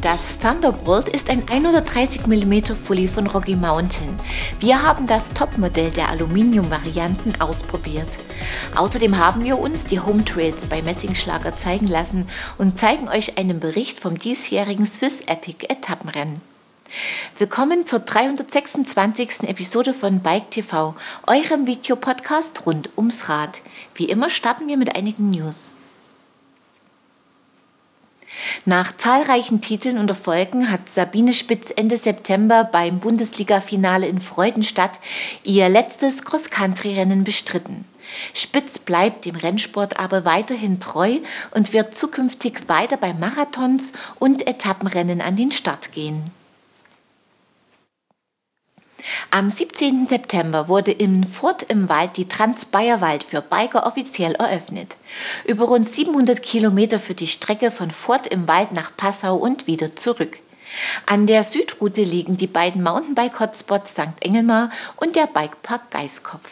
Das Thunderbolt ist ein 130 mm Fully von Rocky Mountain. Wir haben das Topmodell der Aluminium-Varianten ausprobiert. Außerdem haben wir uns die Home Trails bei Messingschlager zeigen lassen und zeigen euch einen Bericht vom diesjährigen Swiss Epic Etappenrennen. Willkommen zur 326. Episode von Bike TV, eurem Videopodcast rund ums Rad. Wie immer starten wir mit einigen News. Nach zahlreichen Titeln und Erfolgen hat Sabine Spitz Ende September beim Bundesliga-Finale in Freudenstadt ihr letztes Cross-Country-Rennen bestritten. Spitz bleibt dem Rennsport aber weiterhin treu und wird zukünftig weiter bei Marathons und Etappenrennen an den Start gehen. Am 17. September wurde in Furt im Wald die Trans-Bayerwald für Biker offiziell eröffnet. Über rund 700 Kilometer für die Strecke von Furt im Wald nach Passau und wieder zurück. An der Südroute liegen die beiden Mountainbike-Hotspots St. Engelmar und der Bikepark Geiskopf.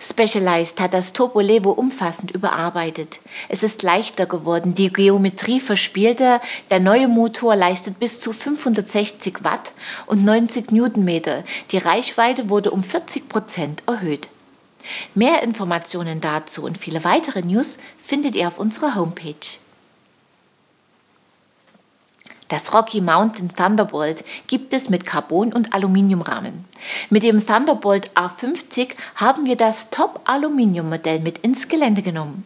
Specialized hat das Turbo umfassend überarbeitet. Es ist leichter geworden, die Geometrie verspielter, der neue Motor leistet bis zu 560 Watt und 90 Newtonmeter. Die Reichweite wurde um 40 Prozent erhöht. Mehr Informationen dazu und viele weitere News findet ihr auf unserer Homepage. Das Rocky Mountain Thunderbolt gibt es mit Carbon- und Aluminiumrahmen. Mit dem Thunderbolt A50 haben wir das Top-Aluminium-Modell mit ins Gelände genommen.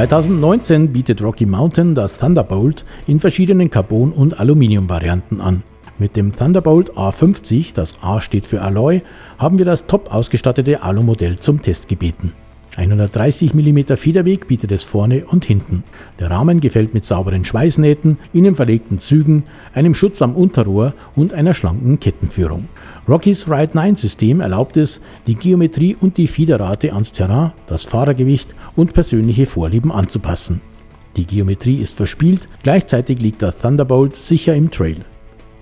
2019 bietet Rocky Mountain das Thunderbolt in verschiedenen Carbon- und Aluminium-Varianten an. Mit dem Thunderbolt A50, das A steht für Alloy, haben wir das top ausgestattete Alu-Modell zum Test gebeten. 130 mm Federweg bietet es vorne und hinten. Der Rahmen gefällt mit sauberen Schweißnähten, innen verlegten Zügen, einem Schutz am Unterrohr und einer schlanken Kettenführung. Rockys Ride 9 System erlaubt es, die Geometrie und die Fiederrate ans Terrain, das Fahrergewicht und persönliche Vorlieben anzupassen. Die Geometrie ist verspielt, gleichzeitig liegt der Thunderbolt sicher im Trail.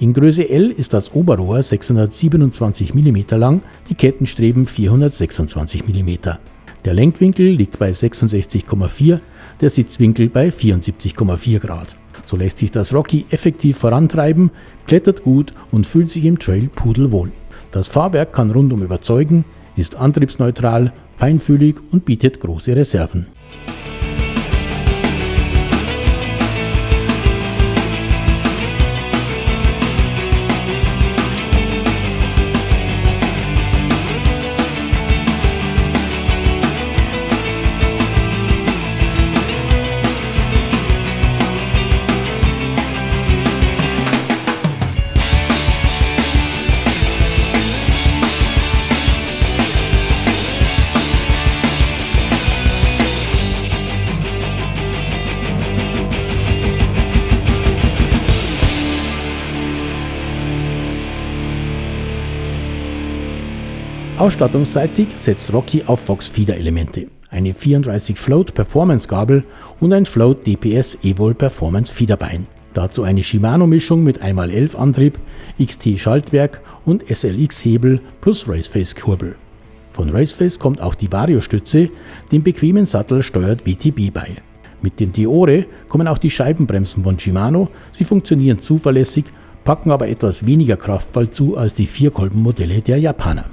In Größe L ist das Oberrohr 627 mm lang, die Kettenstreben 426 mm. Der Lenkwinkel liegt bei 66,4, der Sitzwinkel bei 74,4 Grad. So lässt sich das Rocky effektiv vorantreiben, klettert gut und fühlt sich im Trail pudelwohl. Das Fahrwerk kann rundum überzeugen, ist antriebsneutral, feinfühlig und bietet große Reserven. Ausstattungsseitig setzt Rocky auf Fox Feeder Elemente, eine 34 Float Performance Gabel und ein Float DPS Evol Performance Fiederbein. Dazu eine Shimano Mischung mit 1x11 Antrieb, XT Schaltwerk und SLX Hebel plus Raceface Kurbel. Von Raceface kommt auch die Vario Stütze, den bequemen Sattel steuert WTB bei. Mit den Diore kommen auch die Scheibenbremsen von Shimano, sie funktionieren zuverlässig, packen aber etwas weniger Kraftfall zu als die Vierkolbenmodelle der Japaner.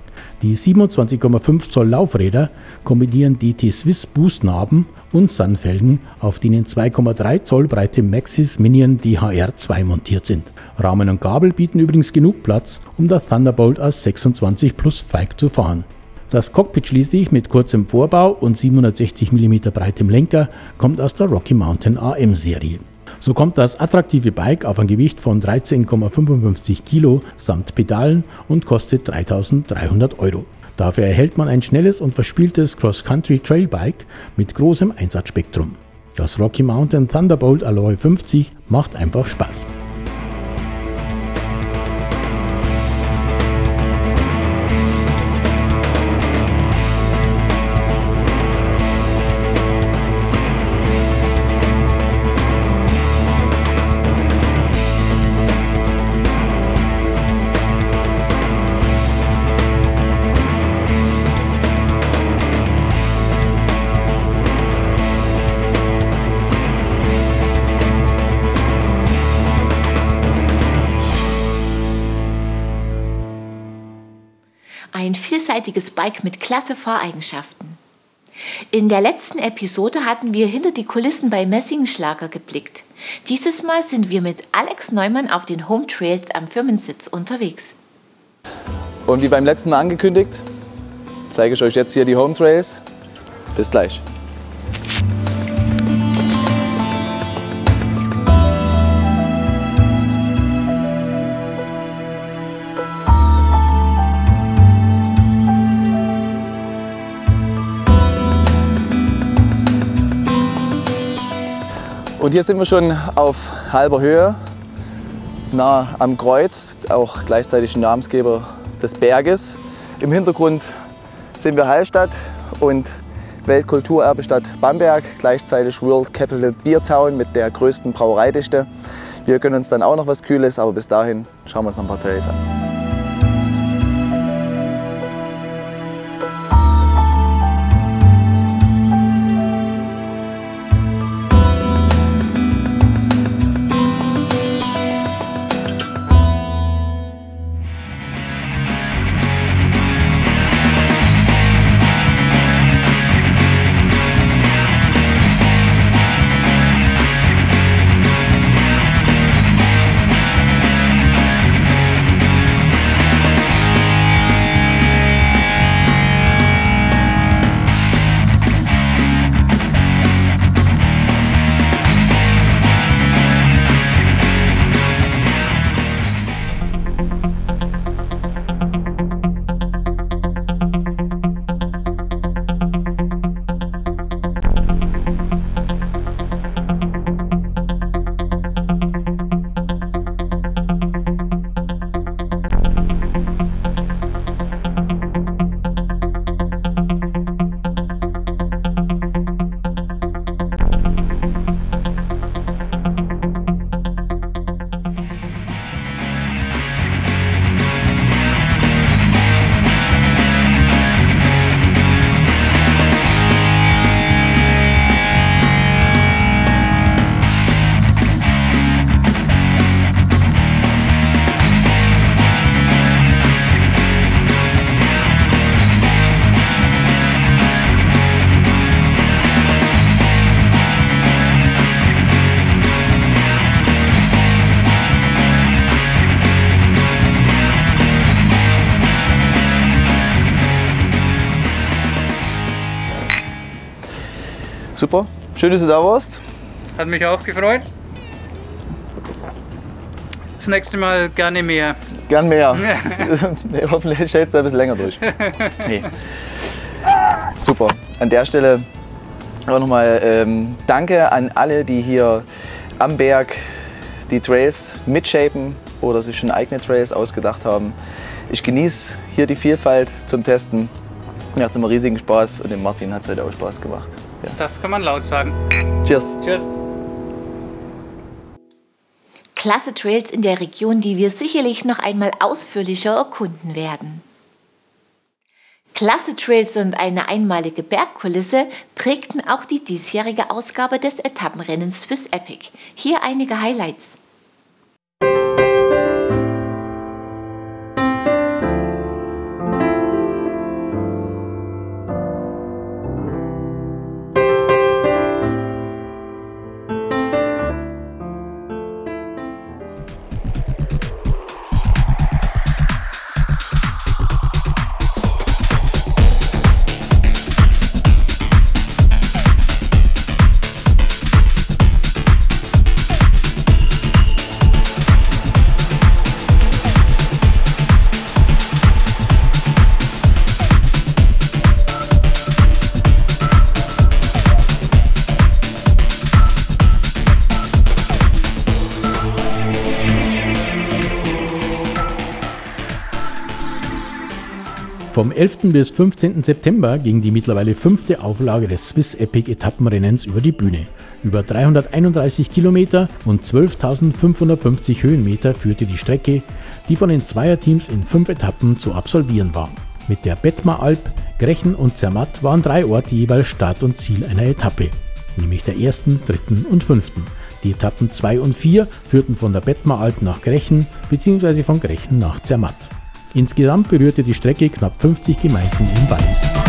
Die 27,5 Zoll Laufräder kombinieren DT Swiss Boostnarben und Sunfelgen, auf denen 2,3 Zoll breite Maxis Minion DHR2 montiert sind. Rahmen und Gabel bieten übrigens genug Platz, um das Thunderbolt als 26 Plus Fike zu fahren. Das Cockpit schließlich mit kurzem Vorbau und 760 mm breitem Lenker kommt aus der Rocky Mountain AM Serie. So kommt das attraktive Bike auf ein Gewicht von 13,55 Kilo samt Pedalen und kostet 3300 Euro. Dafür erhält man ein schnelles und verspieltes Cross-Country Trailbike mit großem Einsatzspektrum. Das Rocky Mountain Thunderbolt Alloy 50 macht einfach Spaß. Vielseitiges Bike mit klasse Fahreigenschaften. In der letzten Episode hatten wir hinter die Kulissen bei Messingschlager geblickt. Dieses Mal sind wir mit Alex Neumann auf den Home Trails am Firmensitz unterwegs. Und wie beim letzten Mal angekündigt, zeige ich euch jetzt hier die Home Trails. Bis gleich. Hier sind wir schon auf halber Höhe, nah am Kreuz, auch gleichzeitig Namensgeber des Berges. Im Hintergrund sehen wir Hallstatt und Weltkulturerbestadt Bamberg, gleichzeitig World Capital Beer Town mit der größten Brauereidichte. Wir gönnen uns dann auch noch was Kühles, aber bis dahin schauen wir uns noch ein paar Trails an. Super, schön, dass du da warst. Hat mich auch gefreut. Das nächste Mal gerne mehr. Gern mehr. nee, hoffentlich stellst du ein bisschen länger durch. Nee. Super. An der Stelle auch nochmal ähm, Danke an alle, die hier am Berg die Trails mitshapen oder sich schon eigene Trails ausgedacht haben. Ich genieße hier die Vielfalt zum Testen. Mir hat es immer riesigen Spaß und dem Martin hat es heute auch Spaß gemacht. Ja. Das kann man laut sagen. Cheers. Tschüss. Klasse Trails in der Region, die wir sicherlich noch einmal ausführlicher erkunden werden. Klasse Trails und eine einmalige Bergkulisse prägten auch die diesjährige Ausgabe des Etappenrennens Swiss Epic. Hier einige Highlights. Vom 11. bis 15. September ging die mittlerweile fünfte Auflage des Swiss Epic Etappenrennens über die Bühne. Über 331 Kilometer und 12.550 Höhenmeter führte die Strecke, die von den Zweierteams in fünf Etappen zu absolvieren war. Mit der Bettmer Alp, Grechen und Zermatt waren drei Orte jeweils Start und Ziel einer Etappe, nämlich der ersten, dritten und fünften. Die Etappen 2 und 4 führten von der Bettmer Alp nach Grechen bzw. von Grechen nach Zermatt. Insgesamt berührte die Strecke knapp 50 Gemeinden in Wallis.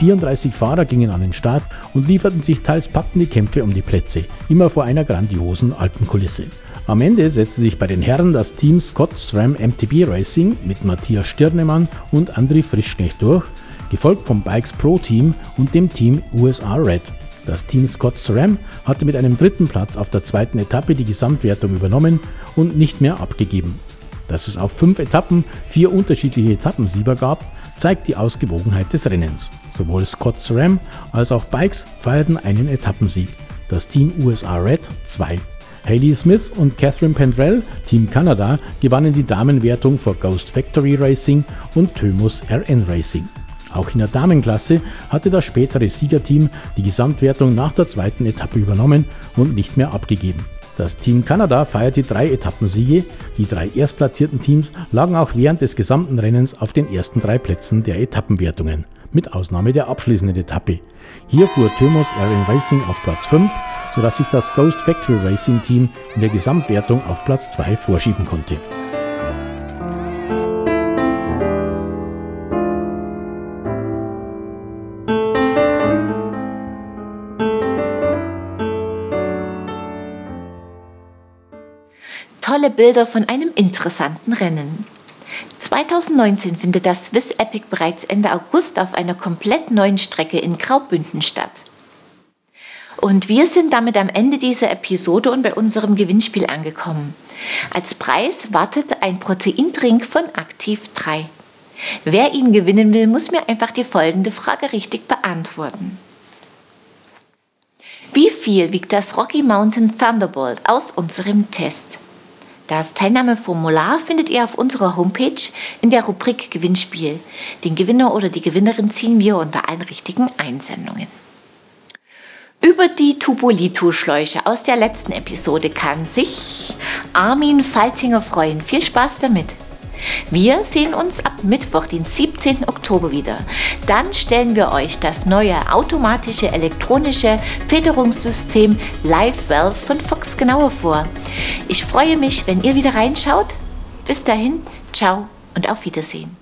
34 Fahrer gingen an den Start und lieferten sich teils packende Kämpfe um die Plätze, immer vor einer grandiosen Alpenkulisse. Am Ende setzte sich bei den Herren das Team Scott SRAM MTB Racing mit Matthias Stirnemann und André Frischknecht durch, gefolgt vom Bikes Pro Team und dem Team USA Red. Das Team Scott SRAM hatte mit einem dritten Platz auf der zweiten Etappe die Gesamtwertung übernommen und nicht mehr abgegeben. Dass es auf fünf Etappen vier unterschiedliche Etappensieger gab, zeigt die Ausgewogenheit des Rennens. Sowohl Scott SRAM als auch Bikes feierten einen Etappensieg. Das Team USA Red 2. Hayley Smith und Catherine Pendrell, Team Kanada, gewannen die Damenwertung vor Ghost Factory Racing und Thymus RN Racing. Auch in der Damenklasse hatte das spätere Siegerteam die Gesamtwertung nach der zweiten Etappe übernommen und nicht mehr abgegeben. Das Team Kanada feierte drei Etappensiege. Die drei erstplatzierten Teams lagen auch während des gesamten Rennens auf den ersten drei Plätzen der Etappenwertungen, mit Ausnahme der abschließenden Etappe. Hier fuhr Thermos Airline Racing auf Platz 5, sodass sich das Ghost Factory Racing Team in der Gesamtwertung auf Platz 2 vorschieben konnte. Bilder von einem interessanten Rennen. 2019 findet das Swiss Epic bereits Ende August auf einer komplett neuen Strecke in Graubünden statt. Und wir sind damit am Ende dieser Episode und bei unserem Gewinnspiel angekommen. Als Preis wartet ein Proteindrink von Aktiv 3. Wer ihn gewinnen will, muss mir einfach die folgende Frage richtig beantworten. Wie viel wiegt das Rocky Mountain Thunderbolt aus unserem Test? Das Teilnahmeformular findet ihr auf unserer Homepage in der Rubrik Gewinnspiel. Den Gewinner oder die Gewinnerin ziehen wir unter allen richtigen Einsendungen. Über die Tubolito-Schläuche aus der letzten Episode kann sich Armin Faltinger freuen. Viel Spaß damit! Wir sehen uns ab Mittwoch, den 17. Oktober wieder. Dann stellen wir euch das neue automatische elektronische Federungssystem Live Valve von Fox genauer vor. Ich freue mich, wenn ihr wieder reinschaut. Bis dahin, ciao und auf Wiedersehen.